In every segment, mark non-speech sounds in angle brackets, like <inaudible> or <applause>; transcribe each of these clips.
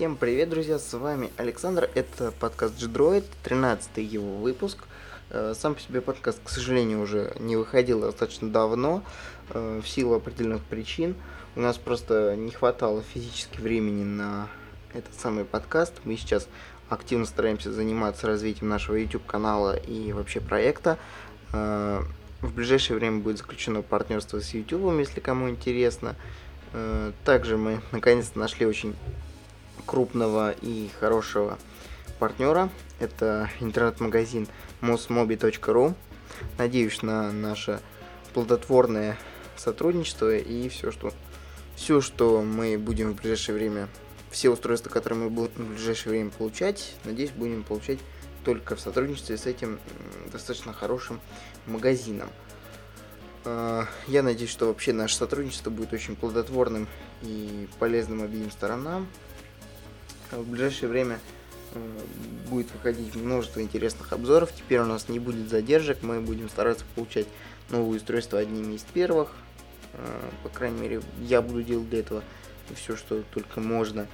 Всем привет, друзья, с вами Александр, это подкаст G-Droid, 13 его выпуск. Э, сам по себе подкаст, к сожалению, уже не выходил достаточно давно, э, в силу определенных причин. У нас просто не хватало физически времени на этот самый подкаст. Мы сейчас активно стараемся заниматься развитием нашего YouTube-канала и вообще проекта. Э, в ближайшее время будет заключено партнерство с YouTube, если кому интересно. Также мы наконец-то нашли очень крупного и хорошего партнера. Это интернет-магазин mosmobi.ru. Надеюсь на наше плодотворное сотрудничество и все, что все, что мы будем в ближайшее время, все устройства, которые мы будем в ближайшее время получать, надеюсь, будем получать только в сотрудничестве с этим достаточно хорошим магазином. А, я надеюсь, что вообще наше сотрудничество будет очень плодотворным и полезным обеим сторонам. В ближайшее время э, будет выходить множество интересных обзоров. Теперь у нас не будет задержек, мы будем стараться получать новые устройства одними из первых. Э, по крайней мере, я буду делать для этого все, что только можно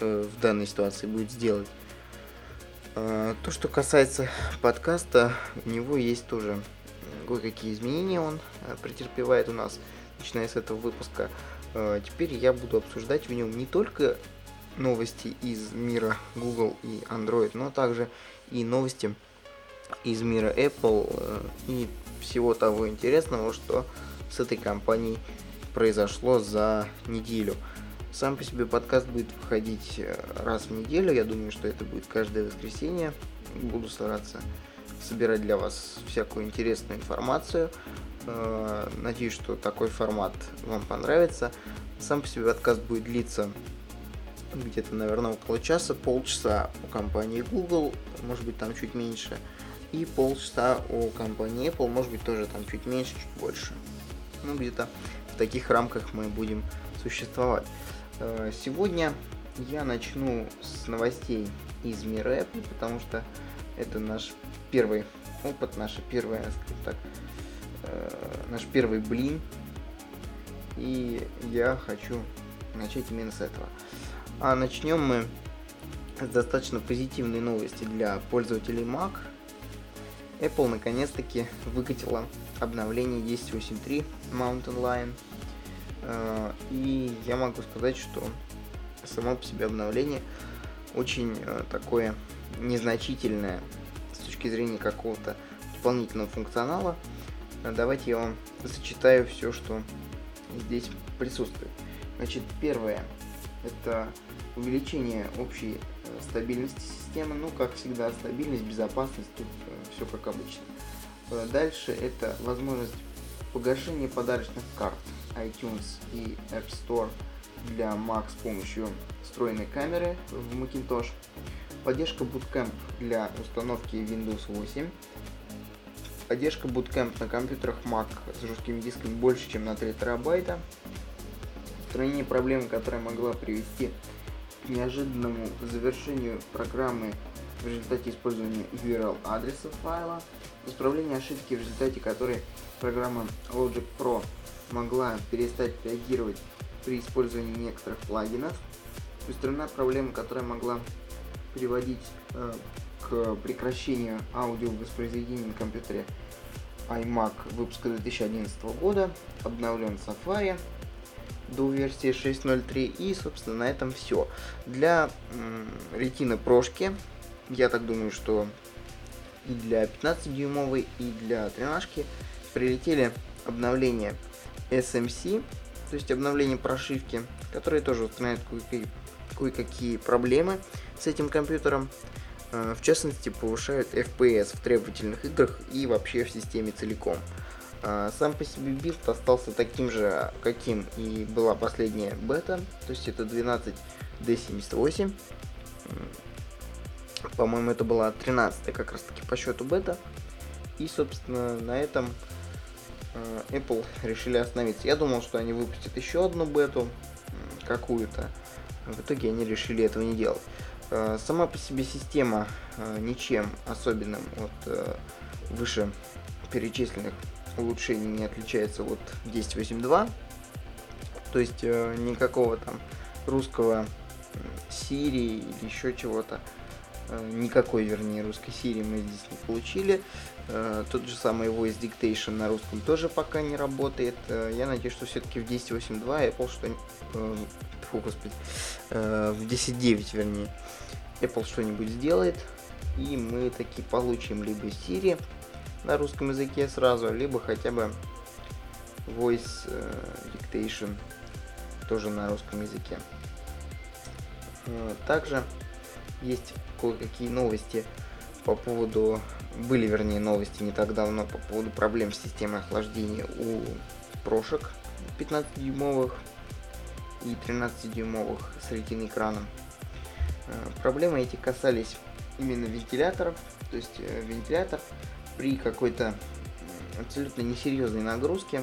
э, в данной ситуации будет сделать. То, что касается подкаста, у него есть тоже кое-какие изменения он претерпевает у нас, начиная с этого выпуска. Теперь я буду обсуждать в нем не только новости из мира Google и Android, но также и новости из мира Apple э, и всего того интересного, что с этой компанией произошло за неделю. Сам по себе подкаст будет выходить э, раз в неделю, я думаю, что это будет каждое воскресенье. Буду стараться собирать для вас всякую интересную информацию. Э, надеюсь, что такой формат вам понравится. Сам по себе подкаст будет длиться где-то, наверное, около часа, полчаса у компании Google, может быть, там чуть меньше, и полчаса у компании Apple, может быть, тоже там чуть меньше, чуть больше. Ну, где-то в таких рамках мы будем существовать. Э, сегодня я начну с новостей из мира Apple, потому что это наш первый опыт, наша первая, скажем так, э, наш первый блин. И я хочу начать именно с этого. А начнем мы с достаточно позитивной новости для пользователей Mac. Apple наконец-таки выкатила обновление 10.8.3 Mountain Lion. Э, и я могу сказать, что само по себе обновление очень э, такое незначительное с точки зрения какого-то дополнительного функционала. Давайте я вам зачитаю все, что здесь присутствует. Значит, первое это увеличение общей э, стабильности системы, ну, как всегда, стабильность, безопасность, тут э, все как обычно. Э, дальше это возможность погашения подарочных карт iTunes и App Store для Mac с помощью встроенной камеры в Macintosh, поддержка Bootcamp для установки Windows 8, поддержка Bootcamp на компьютерах Mac с жесткими дисками больше, чем на 3 терабайта, устранение проблемы, которая могла привести к неожиданному завершению программы в результате использования URL адреса файла, исправление ошибки, в результате которой программа Logic Pro могла перестать реагировать при использовании некоторых плагинов, устранена проблема, которая могла приводить э, к прекращению аудио воспроизведения на компьютере iMac выпуска 2011 года, обновлен Safari, до версии 6.0.3 и, собственно, на этом все. Для ретины прошки, я так думаю, что и для 15-дюймовой, и для 13 прилетели обновления SMC, то есть обновление прошивки, которые тоже устраняют кое-какие проблемы с этим компьютером. Э, в частности, повышают FPS в требовательных играх и вообще в системе целиком. А, сам по себе build остался таким же, каким и была последняя бета, то есть это 12D78. По-моему, это была 13 как раз таки по счету бета. И, собственно, на этом а, Apple решили остановиться. Я думал, что они выпустят еще одну бету, какую-то. В итоге они решили этого не делать. А, сама по себе система ничем особенным от выше перечисленных улучшений не отличается от 10.8.2. То есть э, никакого там русского Siri или еще чего-то. Э, никакой, вернее, русской Siri мы здесь не получили. Э, тот же самый Voice Dictation на русском тоже пока не работает. Э, я надеюсь, что все-таки в 10.8.2 Apple что Фу, господи. В 10.9, вернее. Apple что-нибудь сделает. И мы таки получим либо Siri на русском языке сразу, либо хотя бы Voice Dictation тоже на русском языке. Также есть кое-какие новости по поводу... Были, вернее, новости не так давно по поводу проблем с системой охлаждения у прошек 15-дюймовых и 13-дюймовых с ретиной экраном. Э, проблемы эти касались именно вентиляторов, то есть э, вентилятор при какой-то абсолютно несерьезной нагрузке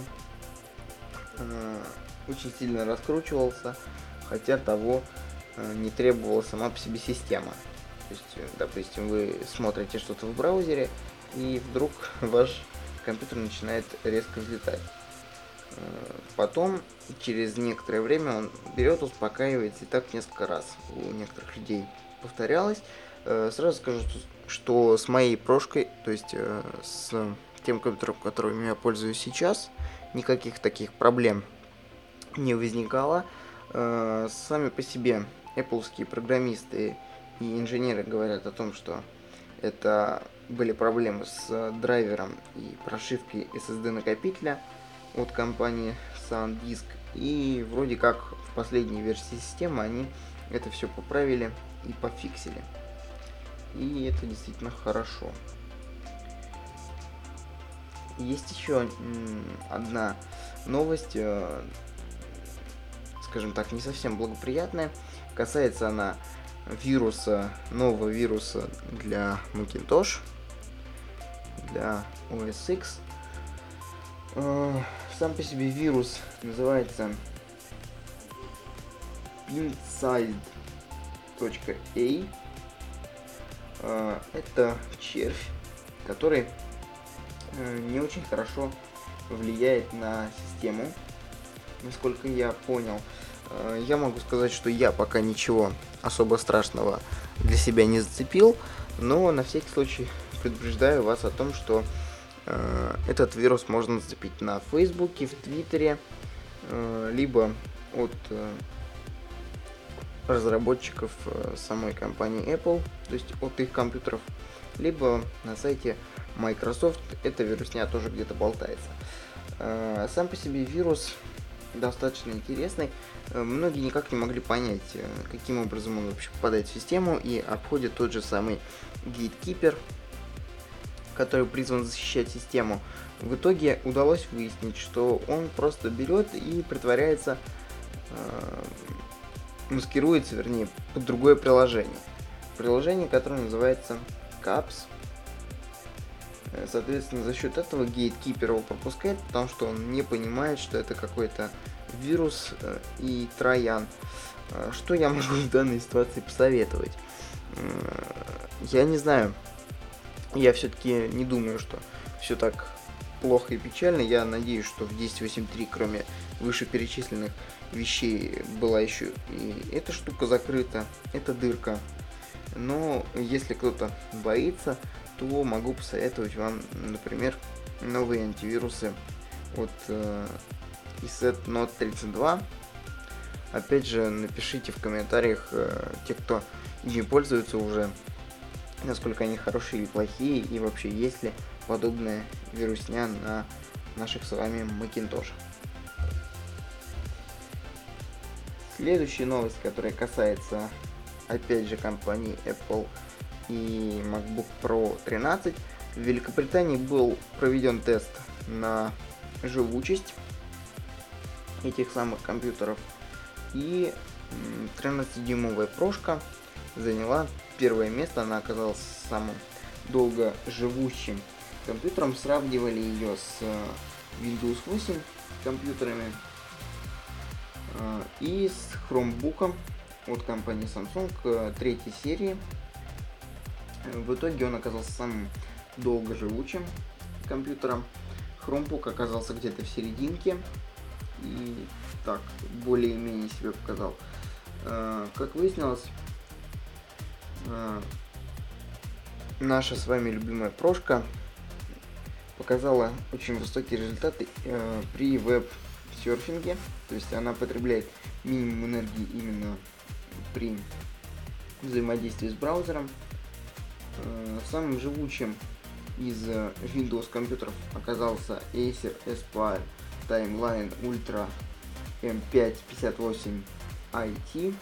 э, очень сильно раскручивался, хотя того не требовала сама по себе система. То есть, э, допустим, вы смотрите что-то в браузере, и вдруг <laughs> ваш компьютер начинает резко взлетать. Э, потом, через некоторое время, он берет, успокаивается, и так несколько раз у некоторых людей повторялось. Э, сразу скажу, что с моей прошкой, то есть с тем компьютером, которым я пользуюсь сейчас, никаких таких проблем не возникало. Сами по себе Apple программисты и инженеры говорят о том, что это были проблемы с драйвером и прошивкой SSD накопителя от компании SanDisk. И вроде как в последней версии системы они это все поправили и пофиксили. И это действительно хорошо. Есть еще одна новость, э, скажем так, не совсем благоприятная. Касается она вируса, нового вируса для Macintosh, для OS X. Э, сам по себе вирус называется pinside.a. Э, это червь, который э, не очень хорошо влияет на систему, насколько я понял. Э, я могу сказать, что я пока ничего особо страшного для себя не зацепил, но на всякий случай предупреждаю вас о том, что э, этот вирус можно зацепить на Фейсбуке, в Твиттере, э, либо от разработчиков э, самой компании Apple, то есть от их компьютеров, либо на сайте Microsoft эта вирусня тоже где-то болтается. Э, сам по себе вирус достаточно интересный. Э, многие никак не могли понять, каким образом он вообще попадает в систему и обходит тот же самый Gatekeeper, который призван защищать систему. В итоге удалось выяснить, что он просто берет и притворяется, маскируется, вернее, под другое приложение. Приложение, которое называется Caps. Э, соответственно, за счет этого Gatekeeper его пропускает, потому что он не понимает, что это какой-то вирус э, и троян. Э, что я могу в данной ситуации посоветовать? Я не знаю. Я все-таки не думаю, что все так плохо и печально. Я надеюсь, что в 10.8.3, кроме вышеперечисленных вещей, была еще и эта штука закрыта, эта дырка. Но если кто-то боится, то могу посоветовать вам, например, новые антивирусы от и Set Note 32. Опять же, напишите в комментариях э, те, кто ими пользуется уже, насколько они хорошие или плохие, и вообще есть ли подобная вирусня на наших с вами Macintosh. Следующая новость, которая касается, опять же, компании Apple и MacBook Pro 13. В Великобритании был проведен тест на живучесть этих самых компьютеров. И 13-дюймовая прошка заняла первое место, она оказалась самым долго живущим компьютером. Сравнивали ее с э, Windows 8 компьютерами и с Chromebook от компании Samsung э, третьей серии. В итоге он оказался самым долго живучим компьютером. Chromebook оказался где-то в серединке и так более-менее себя показал. Э, как выяснилось, э, наша с вами любимая прошка показала очень высокие результаты э, при веб-серфинге. То есть она потребляет минимум энергии именно при взаимодействии с браузером. Э, самым живучим из э, Windows компьютеров оказался Acer Aspire Timeline Ultra M558 IT.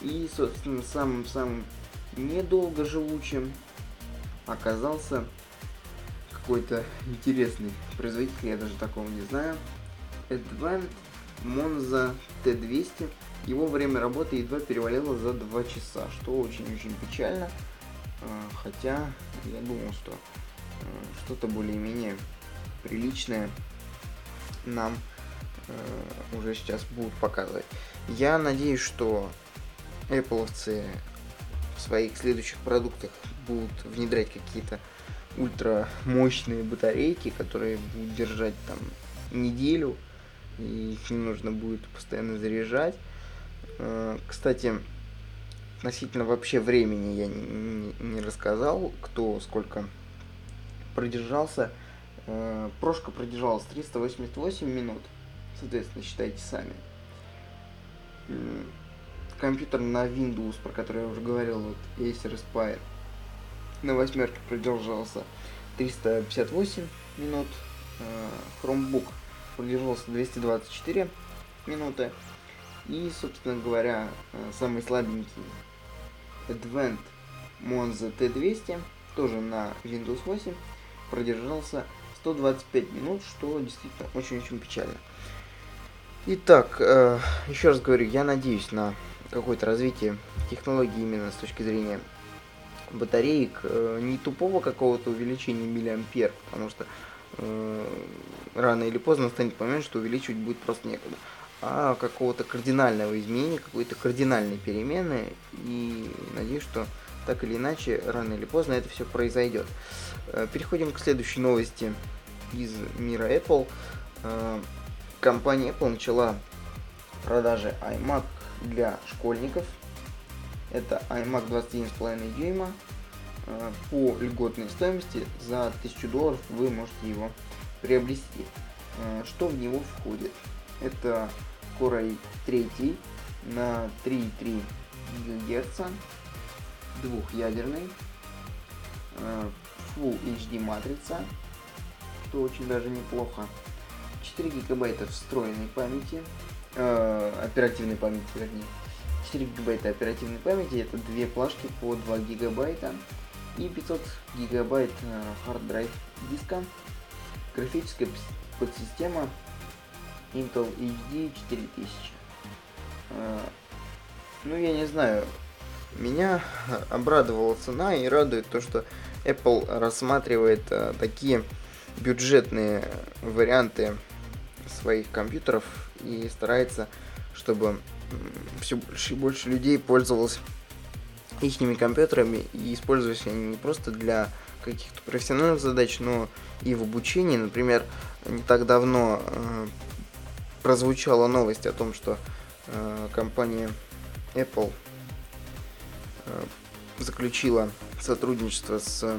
И, собственно, самым-самым недолго живучим оказался какой-то интересный производитель, я даже такого не знаю. Advent Monza T200. Его время работы едва перевалило за 2 часа, что очень-очень печально. А, хотя я думал, что а, что-то более-менее приличное нам а, уже сейчас будут показывать. Я надеюсь, что Apple в своих следующих продуктах будут внедрять какие-то ультра мощные батарейки, которые будут держать там неделю, и их не нужно будет постоянно заряжать. Э, кстати, относительно вообще времени я не, рассказал, кто сколько продержался. Э, прошка продержалась 388 минут, соответственно, считайте сами. Компьютер на Windows, про который я уже говорил, вот Acer Aspire, на восьмерке продержался 358 минут. Э, Chromebook продержался 224 минуты. И, собственно говоря, э, самый слабенький Advent Monza T200, тоже на Windows 8, продержался 125 минут, что действительно очень-очень печально. Итак, э, еще раз говорю, я надеюсь на какое-то развитие технологий именно с точки зрения батареек, э, не тупого какого-то увеличения миллиампер, потому что э, рано или поздно станет момент, что увеличивать будет просто некуда, а какого-то кардинального изменения, какой-то кардинальной перемены, и надеюсь, что так или иначе, рано или поздно это все произойдет. Э, переходим к следующей новости из мира Apple. Э, компания Apple начала продажи iMac для школьников – это iMac 21,5 дюйма. Э, по льготной стоимости за 1000 долларов вы можете его приобрести. Э, что в него входит? Это Core i3 на 3,3 ГГц, двухъядерный, э, Full HD матрица, что очень даже неплохо. 4 гигабайта встроенной памяти, оперативной памяти, вернее, 4 гигабайта оперативной памяти, это две плашки по 2 гигабайта и 500 гигабайт hard drive диска. Графическая подсистема Intel HD 4000. А, ну, я не знаю, меня <laughs> обрадовала цена и радует то, что Apple рассматривает а, такие бюджетные варианты своих компьютеров и старается, чтобы все больше и больше людей пользовалось их компьютерами и использовались они не просто для каких-то профессиональных задач, но и в обучении. Например, не так давно э, прозвучала новость о том, что э, компания Apple э, заключила сотрудничество с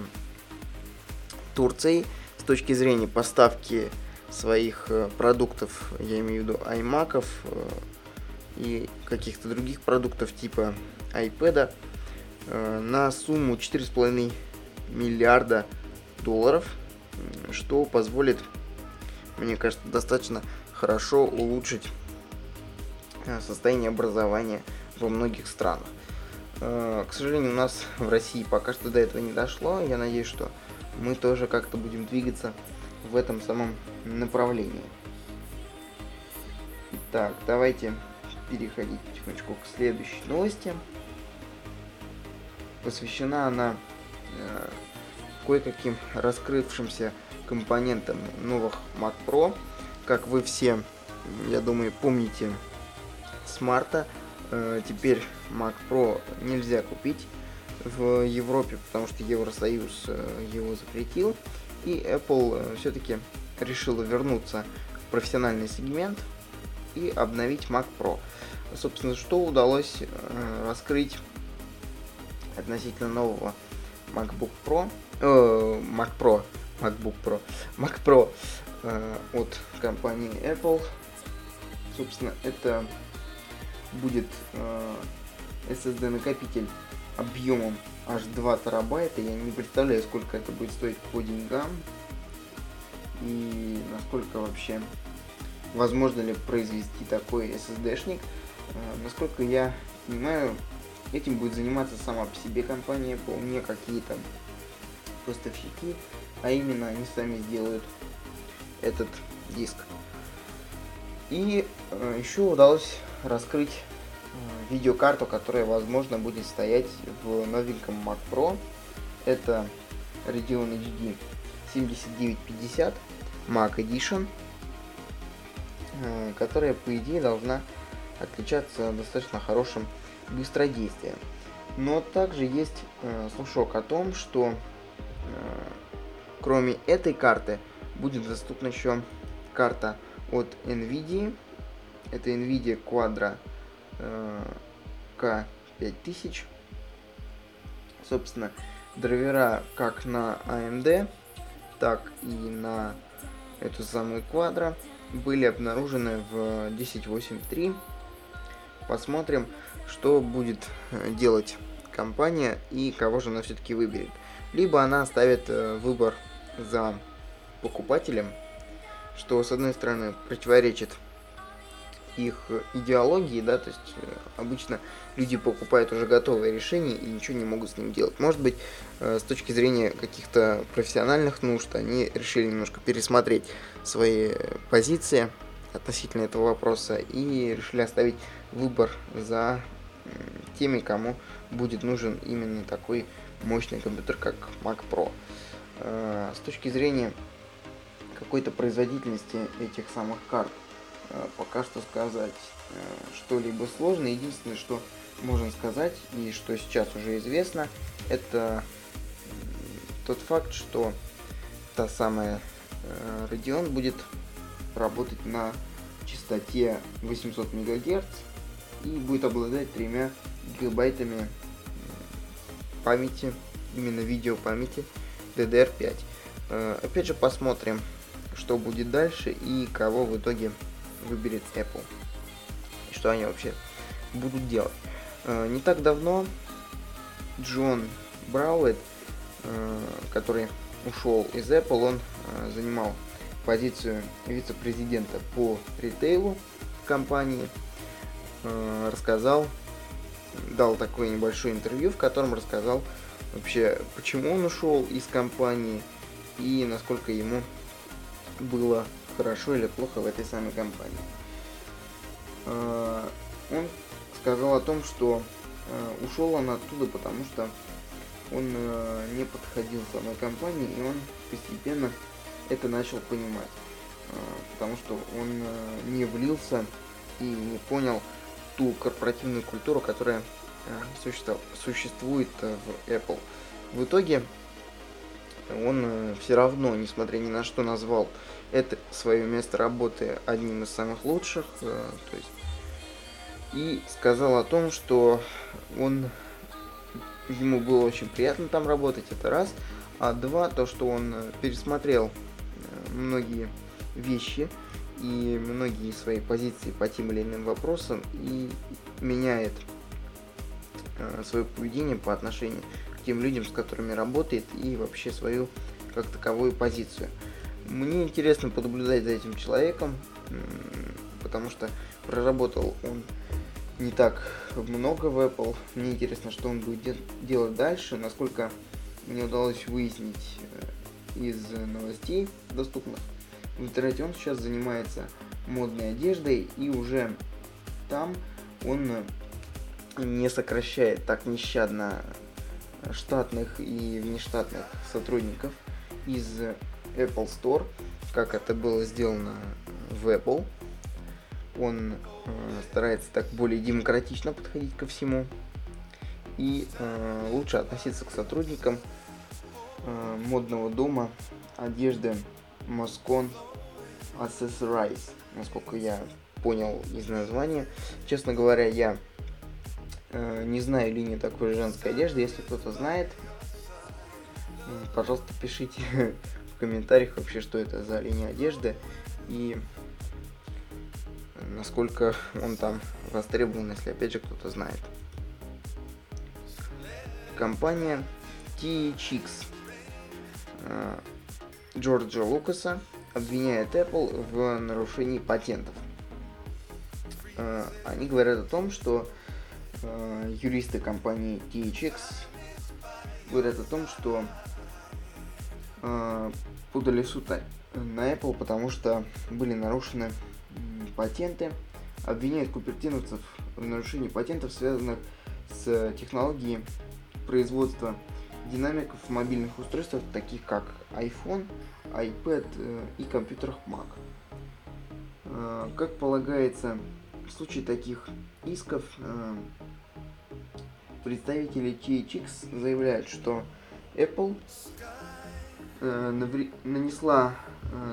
Турцией с точки зрения поставки своих э, продуктов, я имею в виду iMac, э, и каких-то других продуктов типа iPad э, на сумму 4,5 миллиарда долларов, что позволит, мне кажется, достаточно хорошо улучшить э, состояние образования во многих странах. Э, к сожалению, у нас в России пока что до этого не дошло. Я надеюсь, что мы тоже как-то будем двигаться в этом самом направлении. Так, давайте переходить потихонечку к следующей новости. Посвящена она э, кое-каким раскрывшимся компонентам новых Mac Pro. Как вы все, я думаю, помните с марта, э, теперь Mac Pro нельзя купить в Европе, потому что Евросоюз э, его запретил. И Apple э, все-таки решила вернуться в профессиональный сегмент и обновить Mac Pro. Собственно, что удалось э, раскрыть относительно нового MacBook Pro, э, Mac Pro, MacBook Pro, Mac Pro э, от компании Apple. Собственно, это будет э, SSD накопитель объемом аж 2 терабайта. Я не представляю, сколько это будет стоить по деньгам и насколько вообще возможно ли произвести такой SSD-шник. Э, насколько я понимаю, этим будет заниматься сама по себе компания Apple, не какие-то поставщики, а именно они сами сделают этот диск. И э, еще удалось раскрыть э, видеокарту, которая, возможно, будет стоять в новеньком Mac Pro. Это Radeon HD 7950 Mac Edition, которая, по идее, должна отличаться достаточно хорошим быстродействием. Но также есть э, слушок о том, что э, кроме этой карты будет доступна еще карта от NVIDIA. Это NVIDIA Quadro э, K5000. Собственно, драйвера как на AMD, так и на эту самую Quadro были обнаружены в 10.8.3. Посмотрим, что будет э, делать компания и кого же она все-таки выберет. Либо она оставит э, выбор за покупателем, что с одной стороны противоречит их идеологии, да, то есть э, обычно люди покупают уже готовое решение и ничего не могут с ним делать. Может быть, с точки зрения каких-то профессиональных нужд, они решили немножко пересмотреть свои позиции относительно этого вопроса и решили оставить выбор за теми, кому будет нужен именно такой мощный компьютер, как Mac Pro. Э, с точки зрения какой-то производительности этих самых карт, э, пока что сказать э, что-либо сложно. Единственное, что можно сказать и что сейчас уже известно, это тот факт, что та самая Radeon будет работать на частоте 800 МГц и будет обладать тремя гигабайтами памяти, именно видео памяти DDR5. Э, опять же посмотрим, что будет дальше и кого в итоге выберет Apple. Что они вообще будут делать. Э, не так давно Джон Брауэт, э, который ушел из Apple, он занимал позицию вице-президента по ритейлу компании, э, рассказал, дал такое небольшое интервью, в котором рассказал вообще, почему он ушел из компании и насколько ему было хорошо или плохо в этой самой компании. Э, он сказал о том, что э, ушел он оттуда, потому что он не подходил самой компании, и он постепенно это начал понимать. А, потому что он э, не влился и не понял ту корпоративную культуру, которая э, существует э, в Apple. В итоге он все равно, несмотря ни на что, назвал это свое место работы одним из самых лучших. То есть, и сказал о том, что он ему было очень приятно там работать, это раз. А два, то, что он пересмотрел многие вещи и многие свои позиции по тем или иным вопросам и меняет э, свое поведение по отношению к тем людям, с которыми работает, и вообще свою как таковую позицию. Мне интересно понаблюдать за этим человеком, потому что проработал он не так много в Apple. Мне интересно, что он будет де- делать дальше, насколько мне удалось выяснить э, из новостей доступных в интернете. Он сейчас занимается модной одеждой и уже там он не сокращает так нещадно штатных и внештатных сотрудников из Apple Store, как это было сделано в Apple. Он э, старается так более демократично подходить ко всему и э, лучше относиться к сотрудникам э, модного дома одежды Moscon Accessorize, насколько я понял из названия. Честно говоря, я э, не знаю линии такой женской одежды. Если кто-то знает, пожалуйста, пишите <laughs> комментариях вообще, что это за линия одежды и насколько он там востребован, если опять же кто-то знает. Компания THX э, Джорджа Лукаса обвиняет Apple в нарушении патентов. Э, они говорят о том, что э, юристы компании THX говорят о том, что подали в на Apple, потому что были нарушены патенты, обвиняют купертиновцев в нарушении патентов, связанных с технологией производства динамиков в мобильных устройствах, таких как iPhone, iPad э, и компьютерах Mac. Э, как полагается, в случае таких исков э, представители THX заявляют, что Apple нанесла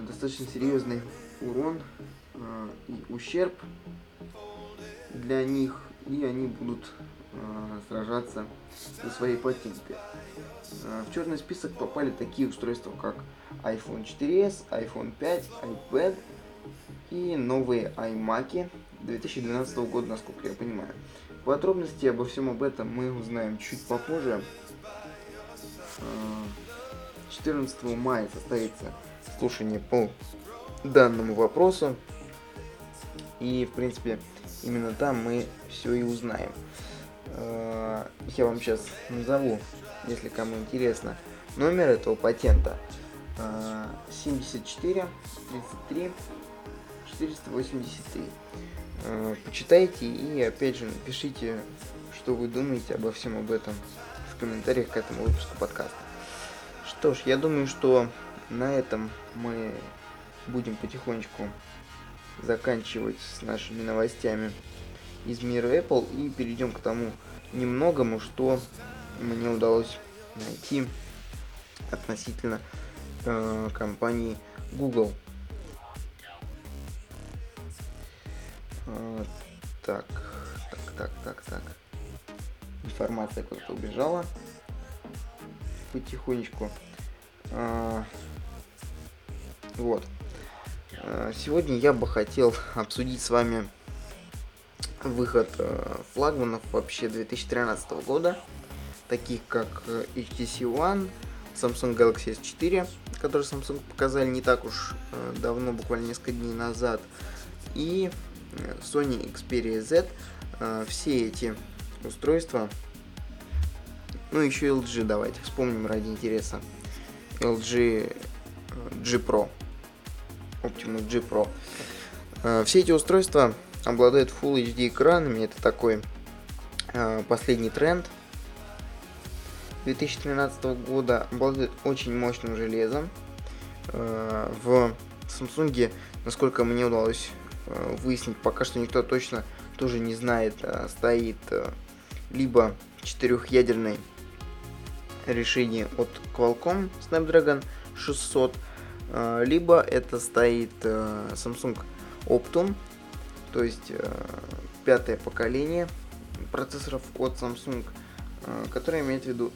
достаточно серьезный урон и ущерб для них, и они будут сражаться за свои патенты. В черный список попали такие устройства, как iPhone 4s, iPhone 5, iPad и новые iMac 2012 года, насколько я понимаю. Подробности обо всем об этом мы узнаем чуть попозже. 14 мая состоится слушание по данному вопросу. И, в принципе, именно там мы все и узнаем. Э, я вам сейчас назову, если кому интересно, номер этого патента. 74 33 483. Почитайте и опять же напишите, что вы думаете обо всем об этом в комментариях к этому выпуску подкаста. Что ж, я думаю, что на этом мы будем потихонечку заканчивать с нашими новостями из мира Apple и перейдем к тому немногому, что мне удалось найти относительно э, компании Google. Э, так, так, так, так, так. Информация куда-то убежала. Потихонечку. Э, вот. Э, сегодня я бы хотел обсудить с вами выход э, флагманов вообще 2013 года, таких как э, HTC One, Samsung Galaxy S4, который Samsung показали не так уж э, давно, буквально несколько дней назад, и Sony Xperia Z. Все эти устройства, ну еще LG давайте вспомним ради интереса. LG G Pro, Optimus G Pro. Все эти устройства обладает Full HD экранами. Это такой э, последний тренд 2013 года. Обладает очень мощным железом. Э, в Samsung, насколько мне удалось э, выяснить, пока что никто точно тоже не знает, э, стоит э, либо четырехъядерное решение от Qualcomm Snapdragon 600, э, либо это стоит э, Samsung Optum то есть э, пятое поколение процессоров от Samsung, который имеет в виду,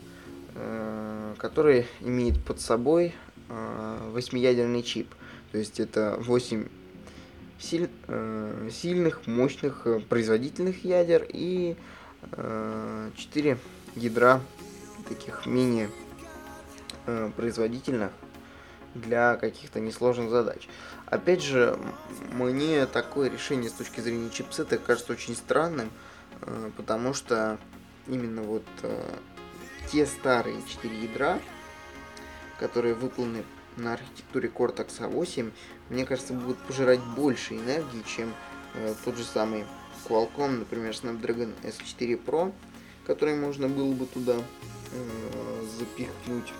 который имеет под собой восьмиядерный чип. То есть это 8 силь, э, сильных, мощных, производительных ядер и э, 4 ядра таких менее э, производительных для каких-то несложных задач. Опять же, мне такое решение с точки зрения чипсета кажется очень странным, э, потому что именно вот э, те старые 4 ядра, которые выполнены на архитектуре Cortex A8, мне кажется, будут пожирать больше энергии, чем тот же самый Qualcomm, например, Snapdragon S4 Pro, который можно было бы туда запихнуть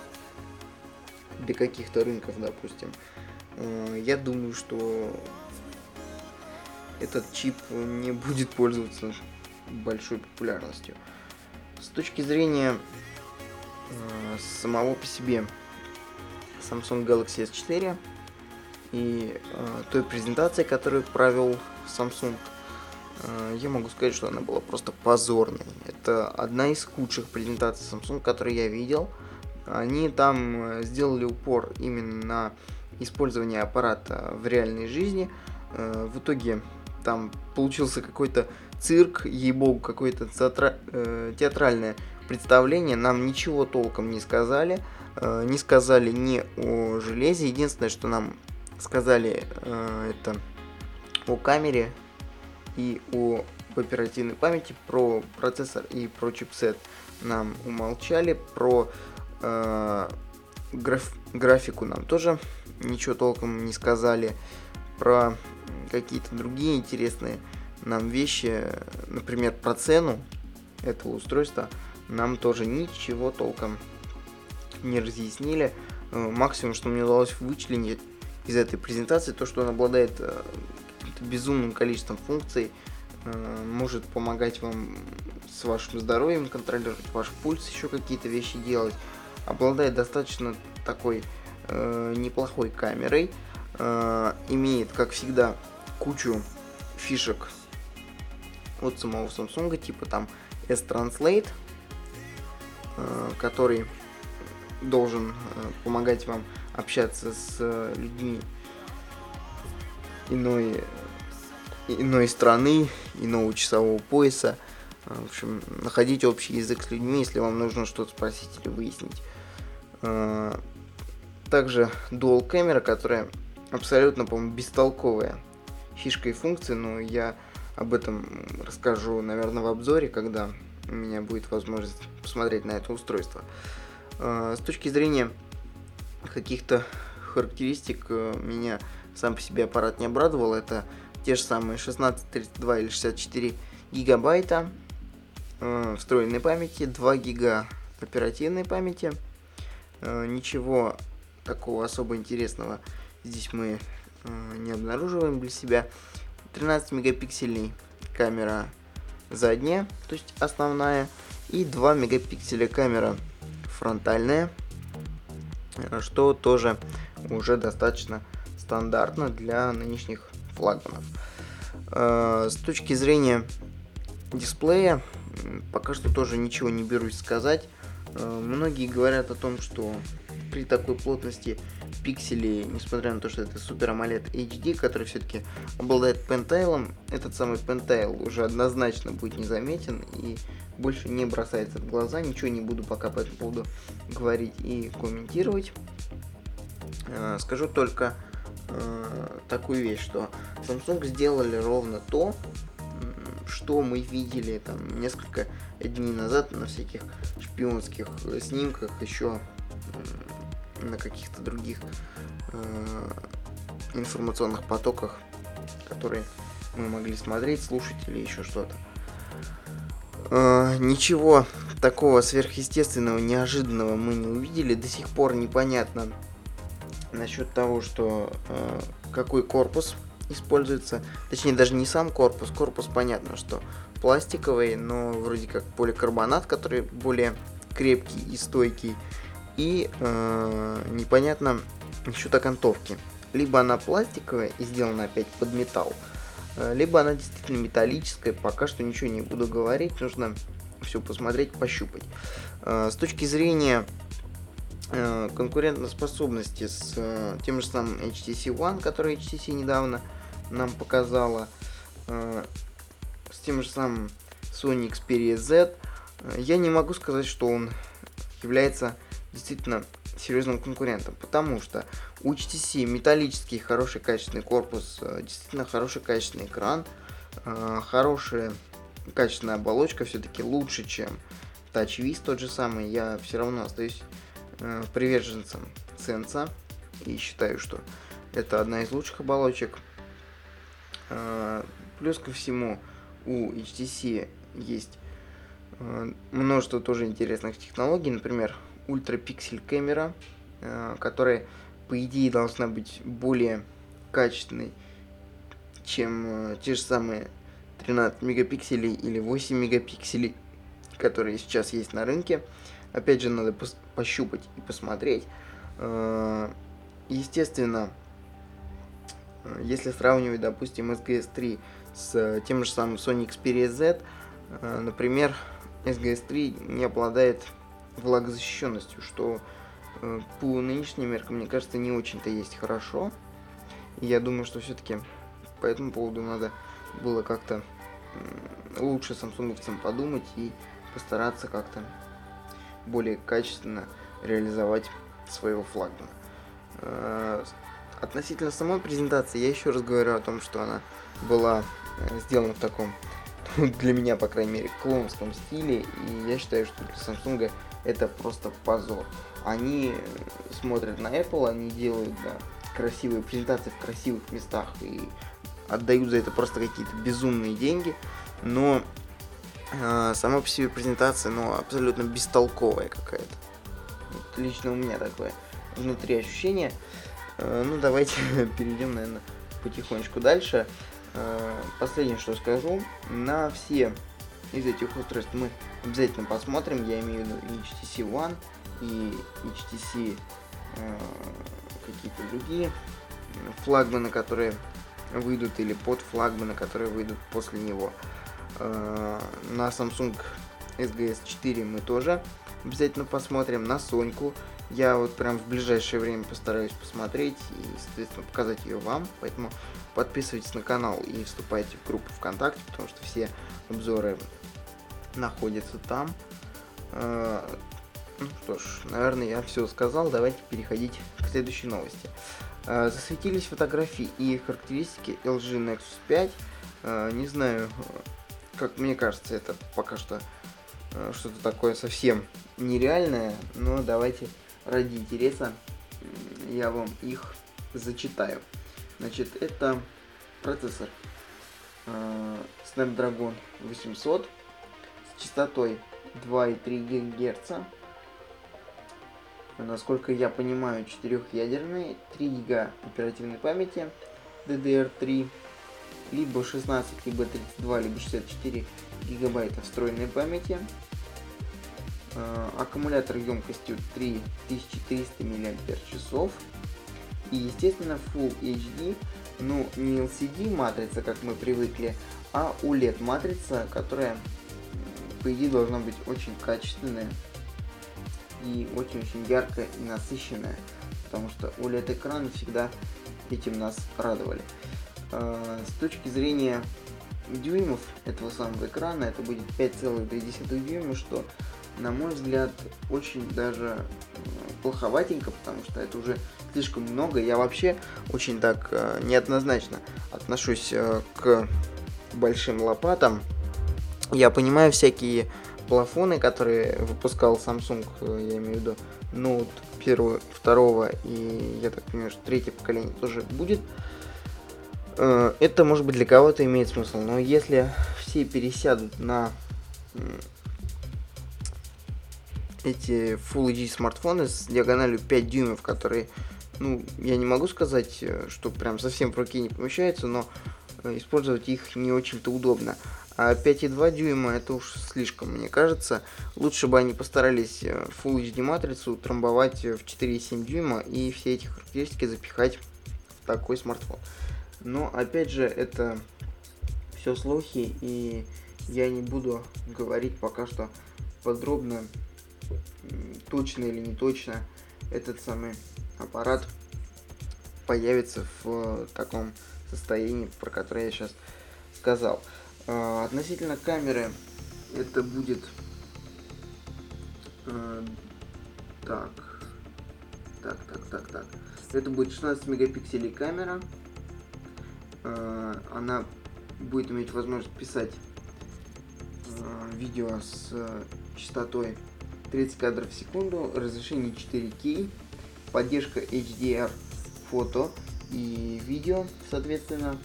для каких-то рынков, допустим. Э, я думаю, что этот чип не будет пользоваться большой популярностью. С точки зрения э, самого по себе Samsung Galaxy S4 и той презентации, которую провел Samsung, я могу сказать, что она была просто позорной. Это одна из худших презентаций Samsung, которые я видел. Они там сделали упор именно на использование аппарата в реальной жизни. В итоге там получился какой-то цирк, ей-богу, какое-то театра... э, театральное представление. Нам ничего толком не сказали. Э, не сказали ни о железе. Единственное, что нам сказали, э, это о камере и о оперативной памяти, про процессор и про чипсет нам умолчали, про э, граф, графику нам тоже ничего толком не сказали, про какие-то другие интересные нам вещи, например, про цену этого устройства, нам тоже ничего толком не разъяснили. Э, максимум, что мне удалось вычленить из этой презентации, то, что он обладает э, безумным количеством функций, э, может помогать вам с вашим здоровьем контролировать ваш пульс, еще какие-то вещи делать. Обладает достаточно такой э, неплохой камерой, э, имеет, как всегда, кучу фишек от самого Samsung, типа там S-Translate, э, который должен э, помогать вам общаться с э, людьми иной, иной страны, иного часового пояса. В общем, находить общий язык с людьми, если вам нужно что-то спросить или выяснить. Также Dual камера, которая абсолютно, по-моему, бестолковая фишка и функция, но я об этом расскажу, наверное, в обзоре, когда у меня будет возможность посмотреть на это устройство. А, с точки зрения каких-то характеристик э, меня сам по себе аппарат не обрадовал. Это те же самые 16, 32 или 64 гигабайта э, встроенной памяти, 2 гига оперативной памяти. Э, ничего такого особо интересного здесь мы не обнаруживаем для себя. 13 мегапиксельный камера задняя, то есть основная, и 2 мегапикселя камера фронтальная, что тоже уже достаточно стандартно для нынешних флагманов. Э, с точки зрения дисплея, пока что тоже ничего не берусь сказать. Э, многие говорят о том, что при такой плотности пикселей, несмотря на то, что это Super AMOLED HD, который все-таки обладает пентайлом, этот самый пентайл уже однозначно будет незаметен и больше не бросается в глаза. Ничего не буду пока по этому поводу говорить и комментировать. Э, скажу только э, такую вещь, что Samsung сделали ровно то, что мы видели там несколько дней назад на всяких шпионских снимках еще на каких-то других э, информационных потоках, которые мы могли смотреть, слушать или еще что-то. Э, ничего такого сверхъестественного, неожиданного мы не увидели. До сих пор непонятно насчет того, что э, какой корпус используется. Точнее, даже не сам корпус. Корпус понятно, что пластиковый, но вроде как поликарбонат, который более крепкий и стойкий и э, непонятно насчет окантовки. Либо она пластиковая и сделана опять под металл, э, либо она действительно металлическая. Пока что ничего не буду говорить, нужно все посмотреть, пощупать. Э, с точки зрения конкурентоспособности с э, тем же самым HTC One, который HTC недавно нам показала, э, с тем же самым Sony Xperia Z, э, я не могу сказать, что он является действительно серьезным конкурентом, потому что у HTC металлический хороший качественный корпус, э, действительно хороший качественный экран, э, хорошая качественная оболочка, все-таки лучше, чем TouchWiz тот же самый. Я все равно остаюсь э, приверженцем Sense и считаю, что это одна из лучших оболочек. Плюс ко всему у HTC есть множество тоже интересных технологий, например, ультрапиксель камера, э, которая по идее должна быть более качественной, чем э, те же самые 13 мегапикселей или 8 мегапикселей, которые сейчас есть на рынке. Опять же, надо пощупать и посмотреть. Э, естественно, Если сравнивать, допустим, SGS 3 с тем же самым Sony Xperia Z, например, SGS 3 не обладает влагозащищенностью, что по нынешним меркам, мне кажется, не очень-то есть хорошо. Я думаю, что все-таки по этому поводу надо было как-то лучше самсунговцам подумать и постараться как-то более качественно реализовать своего флагмана. Э, относительно самой презентации, я еще раз говорю о том, что она была э, сделана в таком, <laughs> для меня, по крайней мере, клоунском стиле, и я считаю, что для Samsung это просто позор. Они смотрят на Apple, они делают да, красивые презентации в красивых местах и отдают за это просто какие-то безумные деньги, но сама по себе презентация, ну, абсолютно бестолковая какая-то. Вот лично у меня такое внутри ощущение. Э, ну, давайте <laughs> перейдем, наверное, потихонечку дальше. Э, последнее, что скажу, на все из этих устройств мы обязательно посмотрим, я имею в виду HTC One и HTC э, какие-то другие флагманы, которые выйдут, или под флагманы, которые выйдут после него. Э, на Samsung SGS 4 мы тоже обязательно посмотрим. На Соньку я вот прям в ближайшее время постараюсь посмотреть и, соответственно, показать ее вам. Поэтому подписывайтесь на канал и вступайте в группу ВКонтакте, потому что все обзоры находятся там. Э, ну что ж, наверное, я все сказал. Давайте переходить к следующей новости. Э, засветились фотографии и характеристики LG Nexus 5. Э, не знаю, как мне кажется, это пока что э, что-то такое совсем нереальное, но давайте ради интереса я вам их зачитаю. Значит, это процессор Snapdragon 800 с частотой 2,3 ГГц насколько я понимаю, четырехъядерный, 3 гига оперативной памяти DDR3, либо 16, либо 32, либо 64 гигабайта встроенной памяти. Э, аккумулятор емкостью 3300 мАч. И, естественно, Full HD, ну, не LCD матрица, как мы привыкли, а OLED матрица, которая, по идее, должна быть очень качественная и очень-очень яркая и насыщенная, потому что OLED экраны всегда этим нас радовали. А, с точки зрения дюймов этого самого экрана, это будет 5,2 дюйма, что, на мой взгляд, очень даже плоховатенько, потому что это уже слишком много. Я вообще очень так э, неоднозначно отношусь э, к большим лопатам. Я понимаю всякие плафоны, которые выпускал Samsung, э, я имею в виду Note первого, второго и, я так понимаю, что третье поколение тоже будет. Э, это, может быть, для кого-то имеет смысл, но если все пересядут на эти Full HD смартфоны с диагональю 5 дюймов, которые, ну, я не могу сказать, э, что прям совсем в руке не помещаются, но использовать их не очень-то удобно. А 5,2 дюйма это уж слишком, мне кажется. Лучше бы они постарались э, Full HD матрицу трамбовать в 4,7 дюйма и все эти характеристики запихать в такой смартфон. Но опять же, это все слухи, и я не буду говорить пока что подробно, точно или не точно, этот самый аппарат появится в таком состоянии, про которое я сейчас сказал. А, относительно камеры это будет а, так так так так так это будет 16 мегапикселей камера а, она будет иметь возможность писать а, видео с а, частотой 30 кадров в секунду разрешение 4К поддержка HDR фото и видео соответственно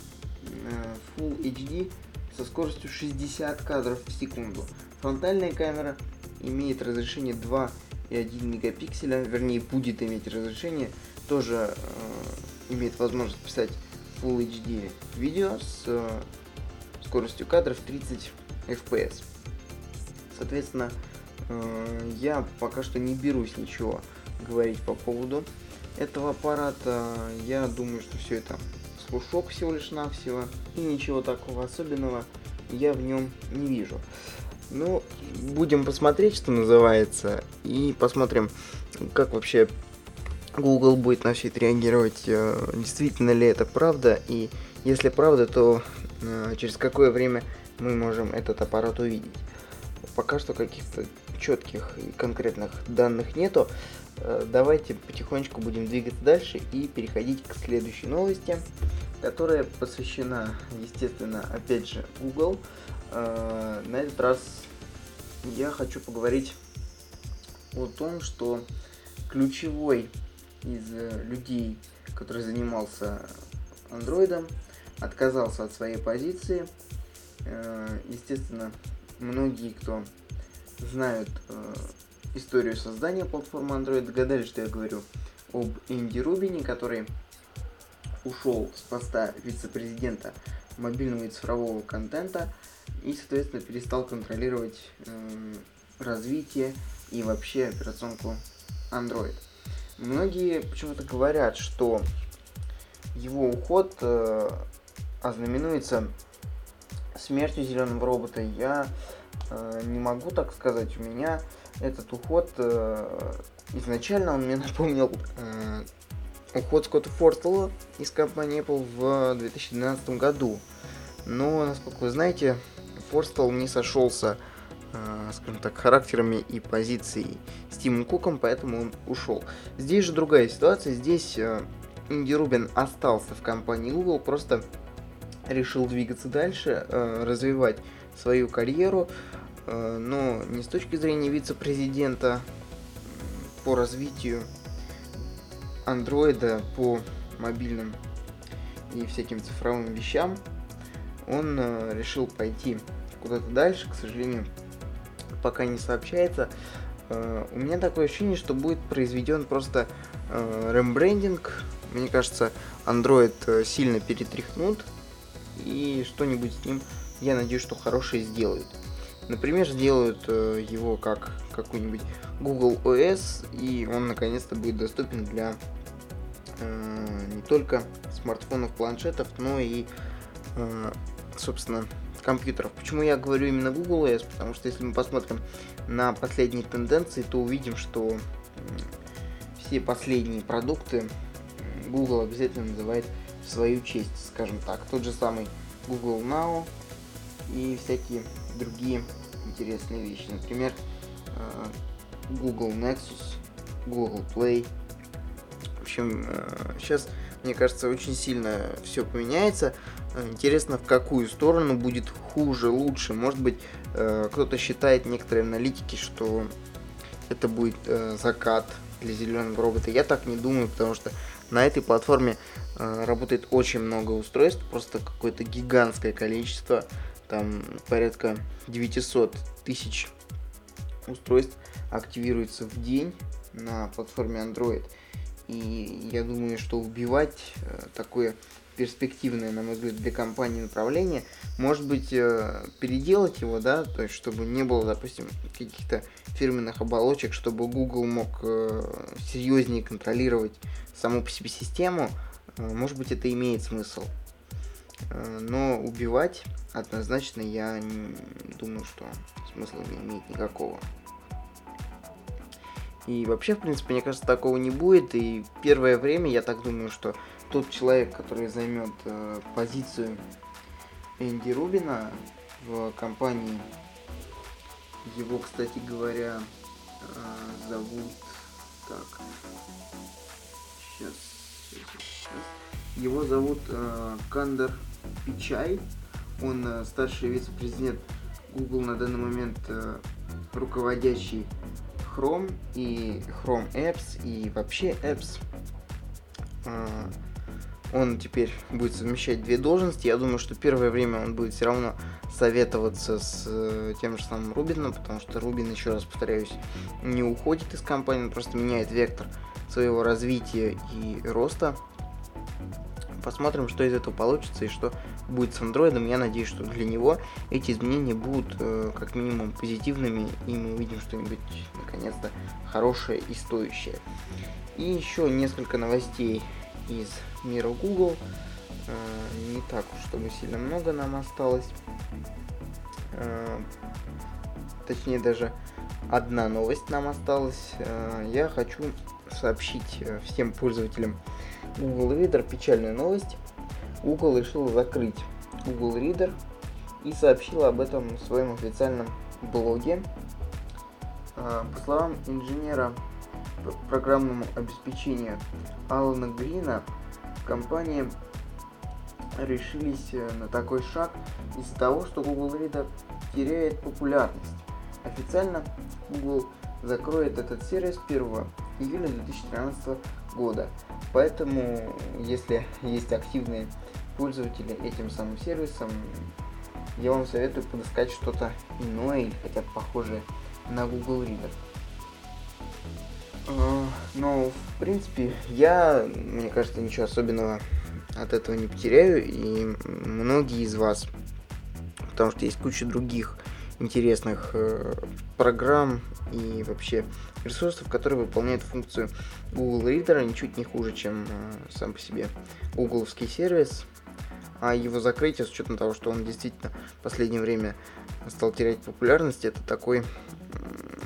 а, Full HD со скоростью 60 кадров в секунду. Фронтальная камера имеет разрешение 2,1 мегапикселя, вернее будет иметь разрешение, тоже э, имеет возможность писать Full HD видео с э, скоростью кадров 30 FPS. Соответственно, э, я пока что не берусь ничего говорить по поводу этого аппарата. Я думаю, что все это слушок всего лишь навсего. И ничего такого особенного я в нем не вижу. Ну, будем посмотреть, что называется, и посмотрим, как вообще Google будет на все это реагировать, э, действительно ли это правда, и если правда, то э, через какое время мы можем этот аппарат увидеть. Пока что каких-то четких и конкретных данных нету. Э, давайте потихонечку будем двигаться дальше и переходить к следующей новости, которая посвящена, естественно, опять же, Google. На этот раз я хочу поговорить о том, что ключевой из э, людей, который занимался андроидом, отказался от своей позиции. Э, естественно, многие, кто знают э, историю создания платформы Android, догадались, что я говорю об Энди Рубине, который ушел с поста вице-президента мобильного и цифрового контента и, соответственно, перестал контролировать э, развитие и вообще операционку Android. Многие почему-то говорят, что его уход э, ознаменуется смертью зеленого робота. Я э, не могу так сказать. У меня этот уход э, изначально он мне <laughs> напомнил э, уход Скотта Фортела из компании Apple в 2012 году. Но, насколько вы знаете, Форстал не сошелся, скажем так, характерами и позицией с Тимом Куком, поэтому он ушел. Здесь же другая ситуация. Здесь э, Инди Рубин остался в компании Google, просто решил двигаться дальше, э, развивать свою карьеру, но не с точки зрения вице-президента по развитию андроида, по мобильным и всяким цифровым вещам, он решил пойти куда-то дальше, к сожалению, пока не сообщается. Uh, у меня такое ощущение, что будет произведен просто uh, рембрендинг. Мне кажется, Android uh, сильно перетряхнут и что-нибудь с ним, я надеюсь, что хорошее сделают. Например, сделают его как какой-нибудь Google OS, и он наконец-то будет доступен для не только смартфонов, планшетов, но и, собственно, компьютеров. Почему я говорю именно Google OS? Потому что если мы посмотрим на последние тенденции, то увидим, что все последние продукты Google обязательно называет в свою честь, скажем так. Тот же самый Google Now и всякие другие интересные вещи. Например, э, Google Nexus, Google Play. В общем, сейчас, э, мне кажется, очень сильно все поменяется. Интересно, в какую сторону будет хуже, лучше. Может быть, э, кто-то считает, некоторые аналитики, что это будет э, закат для зеленого робота. Я так не думаю, потому что на этой платформе э, работает очень много устройств, просто какое-то гигантское количество, там порядка 900 тысяч устройств активируется в день на платформе Android. И я думаю, что убивать такое перспективное, на мой взгляд, для компании направление. Может быть, э, переделать его, да, то есть, чтобы не было, допустим, каких-то фирменных оболочек, чтобы Google мог э, серьезнее контролировать саму по себе систему. Э, может быть, это имеет смысл. Но убивать однозначно я думаю, что смысла не имеет никакого. И вообще, в принципе, мне кажется, такого не будет. И первое время я так думаю, что тот человек, который займет э, позицию Энди Рубина в компании, его, кстати говоря, э, зовут так. Сейчас, сейчас. Его зовут э, Кандер Пичай. Он э, старший вице-президент Google на данный момент э, руководящий Chrome и Chrome Apps и вообще Apps. Э, он теперь будет совмещать две должности. Я думаю, что первое время он будет все равно советоваться с э, тем же самым Рубином, потому что Рубин, еще раз повторяюсь, не уходит из компании, он просто меняет вектор своего развития и роста. Посмотрим, что из этого получится и что будет с андроидом. Я надеюсь, что для него эти изменения будут э, как минимум позитивными, и мы увидим что-нибудь наконец-то хорошее и стоящее. И еще несколько новостей из мира Google. э, не так уж, чтобы сильно много нам осталось. Э, точнее, даже одна новость нам осталась. Э, я хочу сообщить э, всем пользователям Google Reader печальную новость. Google решил закрыть Google Reader и сообщил об этом в своем официальном блоге. По словам инженера программному обеспечению Алана Грина, компания решились на такой шаг из-за того, что Google Reader теряет популярность. Официально Google закроет этот сервис 1 июля 2013 года. Поэтому, если есть активные пользователи этим самым сервисом, я вам советую подыскать что-то иное или хотя бы похожее на Google Reader. А, но, в принципе, я, мне кажется, ничего особенного от этого не потеряю, и многие из вас, потому что есть куча других интересных э, программ и вообще ресурсов, которые выполняют функцию Google Reader ничуть не хуже, чем э, сам по себе гугловский сервис. А его закрытие, с учетом того, что он действительно в последнее время стал терять популярность, это такой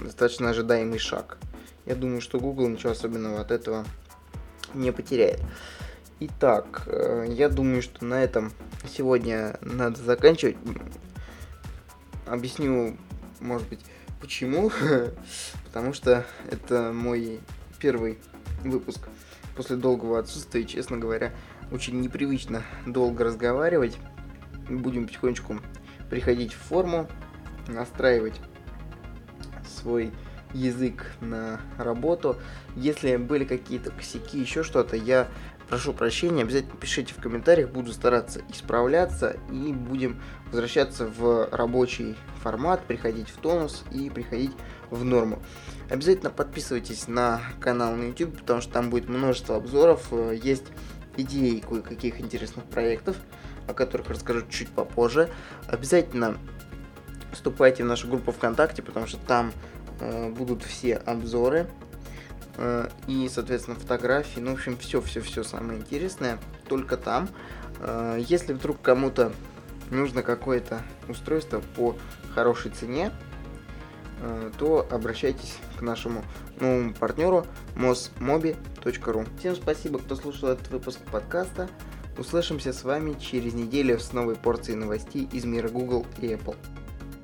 достаточно ожидаемый шаг. Я думаю, что Google ничего особенного от этого не потеряет. Итак, э, я думаю, что на этом сегодня надо заканчивать. Объясню, может быть, почему. <laughs> Потому что это мой первый выпуск после долгого отсутствия. честно говоря, очень непривычно долго разговаривать. Будем потихонечку приходить в форму, настраивать свой язык на работу. Если были какие-то косяки, еще что-то, я прошу прощения, обязательно пишите в комментариях, буду стараться исправляться и будем возвращаться в рабочий формат, приходить в тонус и приходить в норму. Обязательно подписывайтесь на канал на YouTube, потому что там будет множество обзоров, есть идеи кое-каких интересных проектов, о которых расскажу чуть попозже. Обязательно вступайте в нашу группу ВКонтакте, потому что там э, будут все обзоры Э, и, соответственно, фотографии, ну, в общем, все-все-все самое интересное только там. Э, если вдруг кому-то нужно какое-то устройство по хорошей цене, э, то обращайтесь к нашему новому партнеру mosmobi.ru. Всем спасибо, кто слушал этот выпуск подкаста. Услышимся с вами через неделю с новой порцией новостей из мира Google и Apple.